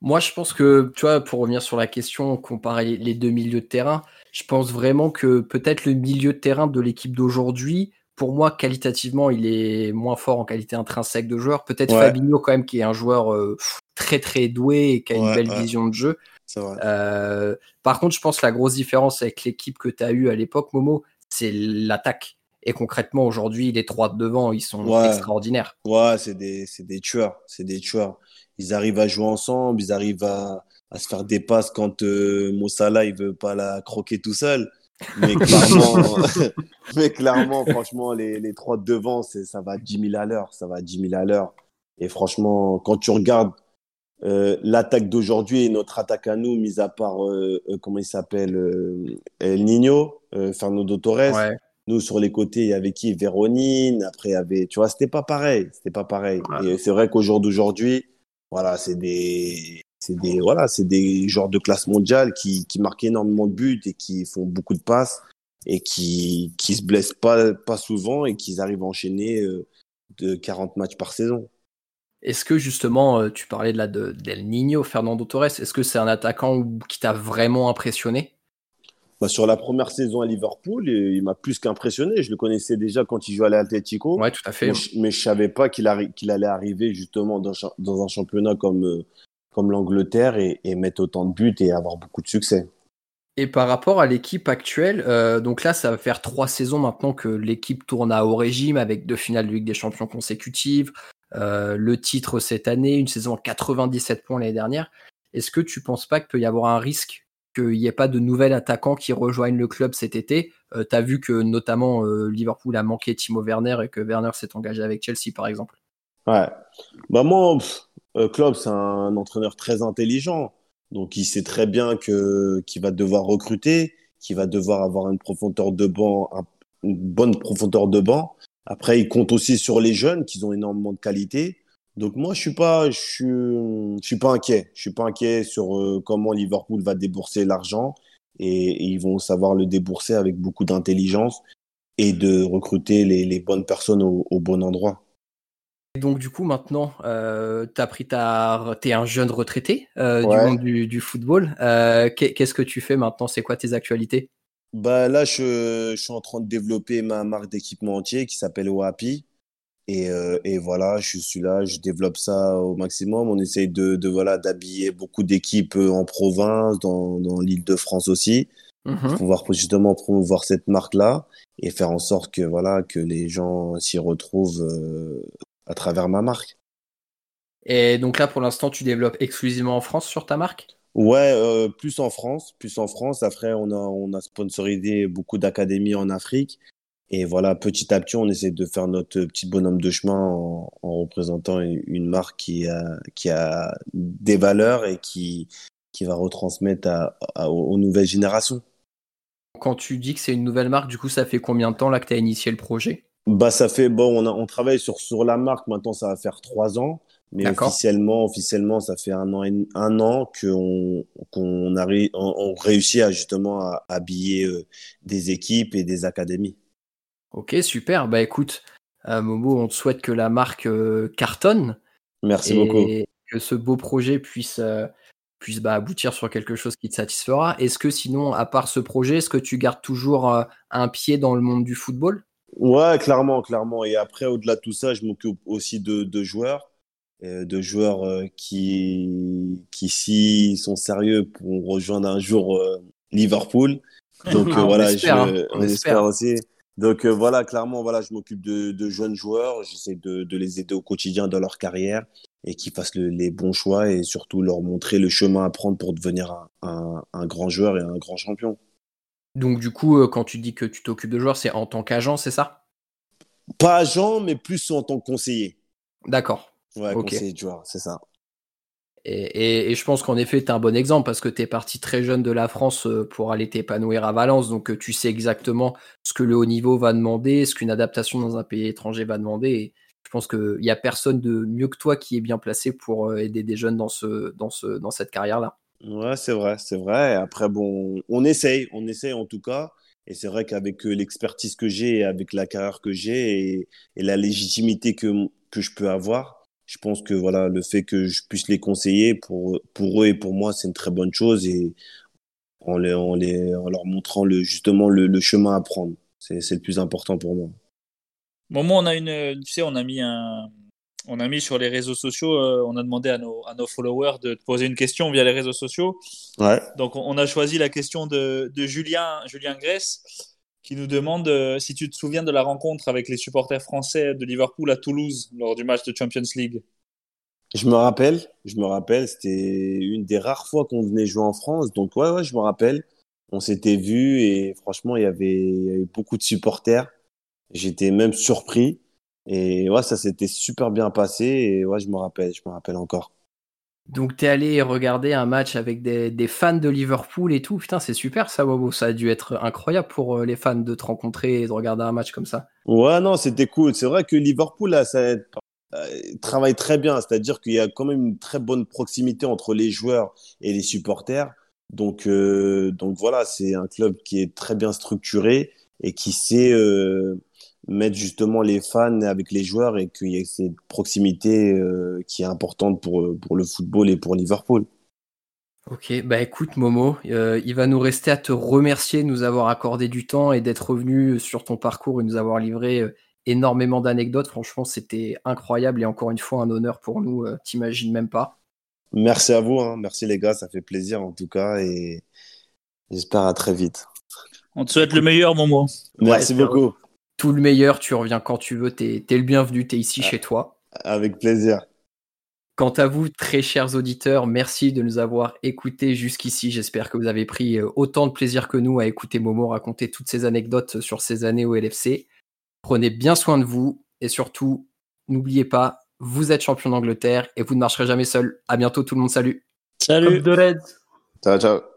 Moi, je pense que, tu vois, pour revenir sur la question, comparer les deux milieux de terrain, je pense vraiment que peut-être le milieu de terrain de l'équipe d'aujourd'hui, pour moi, qualitativement, il est moins fort en qualité intrinsèque de joueur. Peut-être Fabinho, quand même, qui est un joueur euh, très, très doué et qui a une belle vision de jeu. Euh, par contre, je pense que la grosse différence avec l'équipe que tu as eue à l'époque, Momo, c'est l'attaque. Et concrètement, aujourd'hui, les trois de devant, ils sont extraordinaires.
Ouais, c'est des, des tueurs. C'est des tueurs ils arrivent à jouer ensemble, ils arrivent à, à se faire des passes quand euh, Mossala il veut pas la croquer tout seul. Mais clairement, mais clairement, franchement, les, les trois de devant, ça va à 10 000 à l'heure, ça va à 10 000 à l'heure. Et franchement, quand tu regardes euh, l'attaque d'aujourd'hui et notre attaque à nous, mis à part euh, euh comment il s'appelle, El Nino, Fernando Torres. Ouais. Nous sur les côtés, il y avait qui? Véronine. Après, il y avait, tu vois, c'était pas pareil, c'était pas pareil. Et c'est vrai qu'au jour d'aujourd'hui, voilà, c'est des, c'est des, voilà, c'est des joueurs de classe mondiale qui, qui marquent énormément de buts et qui font beaucoup de passes et qui, qui se blessent pas, pas souvent et qui arrivent à enchaîner euh, de 40 matchs par saison.
Est-ce que justement, euh, tu parlais de la de d'El Nino, Fernando Torres, est-ce que c'est un attaquant qui t'a vraiment impressionné?
Bah, sur la première saison à Liverpool, il m'a plus qu'impressionné. Je le connaissais déjà quand il jouait à l'Atlético.
Ouais, tout à fait.
Mais, je, ne savais pas qu'il allait arriver justement dans, un championnat comme, euh, comme l'Angleterre et, mettre autant de buts et avoir beaucoup de succès.
Et par rapport à l'équipe actuelle, euh, donc là, ça va faire trois saisons maintenant que l'équipe tourne à haut régime avec deux finales de Ligue des Champions consécutives, euh, le titre cette année, une saison à 97 points l'année dernière. Est-ce que tu penses pas qu'il peut y avoir un risque qu'il n'y ait pas de nouvel attaquant qui rejoignent le club cet été? Euh, tu as vu que notamment euh, Liverpool a manqué Timo Werner et que Werner s'est engagé avec Chelsea par exemple.
Ouais. Bah moi, Klopp, c'est un entraîneur très intelligent. Donc il sait très bien que qu'il va devoir recruter, qu'il va devoir avoir une profondeur de banc, une bonne profondeur de banc. Après, il compte aussi sur les jeunes qui ont énormément de qualité. Donc moi, je suis pas, je suis, je suis pas inquiet. Je suis pas inquiet sur euh, comment Liverpool va débourser l'argent et, ils vont savoir le débourser avec beaucoup d'intelligence et de recruter les, bonnes personnes au, bon endroit.
Et donc du coup maintenant, euh, as pris ta, t'es un jeune retraité euh, du monde du, du football. Euh, qu'est-ce que tu fais maintenant? C'est quoi tes actualités?
Bah là, je, je, suis en train de développer ma marque d'équipement entier qui s'appelle OAPI. Et, euh, et, voilà, je suis là, je développe ça au maximum. On essaye de, de voilà d'habiller beaucoup d'équipes en province, dans, dans l'île de France aussi, pour mmh pouvoir justement promouvoir cette marque-là et faire en sorte que voilà que les gens s'y retrouvent euh, à travers ma marque.
Et donc là, pour l'instant, tu développes exclusivement en France sur ta marque?
Ouais, euh, plus en France, plus en France. Après, on a on a sponsorisé beaucoup d'académies en Afrique et voilà, petit à petit, on essaie de faire notre petit bonhomme de chemin en, représentant une marque qui a, qui a des valeurs et qui, qui va retransmettre à, aux nouvelles générations.
Quand tu dis que c'est une nouvelle marque, du coup, ça fait combien de temps là que tu as initié le projet?
Bah, ça fait, bon, on, a, on travaille sur, sur la marque, maintenant ça va faire trois ans. Mais officiellement, officiellement, ça fait un an, un an qu'on qu'on on, réussit à justement à habiller euh, des équipes et des académies.
Ok, super. Bah écoute, euh, Momo, on te souhaite que la marque euh, cartonne.
Merci
et
beaucoup.
Que ce beau projet puisse, puisse bah, aboutir sur quelque chose qui te satisfera. Est-ce que sinon, à part ce projet, est-ce que tu gardes toujours un pied dans le monde du football?
Ouais, clairement, clairement. Et après, au-delà de tout ça, je m'occupe aussi de, de joueurs, de joueurs qui, qui, s'ils sont sérieux, pourront rejoindre un jour Liverpool. Donc ah, voilà, espère, je, hein. on, espère aussi. Donc euh, voilà, clairement, voilà, je m'occupe de, de, jeunes joueurs, j'essaie de, de, les aider au quotidien dans leur carrière et qu'ils fassent le, les bons choix et surtout leur montrer le chemin à prendre pour devenir un, un, un grand joueur et un grand champion.
Donc du coup, euh, quand tu dis que tu t'occupes de joueurs, c'est en tant qu'agent, c'est ça?
Pas agent, mais plus en tant que conseiller.
D'accord.
Ouais, conseiller de joueur, c'est ça.
Et, et- et je pense qu'en effet, tu es un bon exemple parce que tu es parti très jeune de la France euh, pour aller t'épanouir à Valence. Donc euh, tu sais exactement ce que le haut niveau va demander, ce qu'une adaptation dans un pays étranger va demander. Et je pense qu'il n'y a personne de mieux que toi qui est bien placé pour aider des jeunes dans, ce, dans, ce, dans cette carrière-là.
Ouais, c'est vrai, c'est vrai. Après, bon, on essaye, on essaye en tout cas. Et c'est vrai qu'avec euh, l'expertise que j'ai, avec la carrière que j'ai et, la légitimité que, que je peux avoir, je pense que voilà, le fait que je puisse les conseiller pour, pour eux et pour moi, c'est une très bonne chose. Et en, les, en, les, leur montrant le, justement le, le chemin à prendre, c'est le plus important pour moi.
Momo, on a une, tu sais, on a mis un, on a mis sur les réseaux sociaux, euh, on a demandé à nos, à nos followers de poser une question via les réseaux sociaux.
Ouais.
Donc, on, on a choisi la question de, de Julien, Julien Grèce, qui nous demande euh, si tu te souviens de la rencontre avec les supporters français de Liverpool à Toulouse lors du match de Champions League.
Je me rappelle, je me rappelle, c'était une des rares fois qu'on venait jouer en France. Donc ouais, ouais, je me rappelle. On s'était vus et franchement, il y avait, il y avait beaucoup de supporters. J'étais même surpris. Et ouais, ça s'était super bien passé. Et ouais, je me rappelle, je me rappelle encore.
Donc tu es allé regarder un match avec des, des fans de Liverpool et tout. Putain, c'est super ça, Bobo. Ça a dû être incroyable pour euh, les fans de te rencontrer et de regarder un match comme ça.
Ouais, non, c'était cool. C'est vrai que Liverpool, là, ça euh, travaille très bien. C'est-à-dire qu'il y a quand même une très bonne proximité entre les joueurs et les supporters. Donc, euh, donc voilà, c'est un club qui est très bien structuré et qui sait euh, mettre justement les fans avec les joueurs et qu'il y a cette proximité euh, qui est importante pour, pour le football et pour Liverpool.
Ok, bah écoute Momo, euh, il va nous rester à te remercier de nous avoir accordé du temps et d'être revenu sur ton parcours et nous avoir livré euh, énormément d'anecdotes. Franchement, c'était incroyable et encore une fois un honneur pour nous, euh, t'imagines même pas.
Merci à vous, hein. merci les gars, ça fait plaisir en tout cas et j'espère à très vite.
On te souhaite le meilleur, Momo.
Merci
Ouais,
beaucoup,
Tout le meilleur, tu reviens quand tu veux, t'es es le bienvenu, t'es ici
Ah.
chez toi.
avec plaisir.
Quant à vous, très chers auditeurs, merci de nous avoir écoutés jusqu'ici. J'espère que vous avez pris euh, autant de plaisir que nous à écouter Momo raconter toutes ces anecdotes sur ses années au LFC. Prenez bien soin de vous et surtout, n'oubliez pas, vous êtes champion d'Angleterre et vous ne marcherez jamais seul. À bientôt tout le monde, salut
Salut.
Up the Reds.
Ciao, ciao.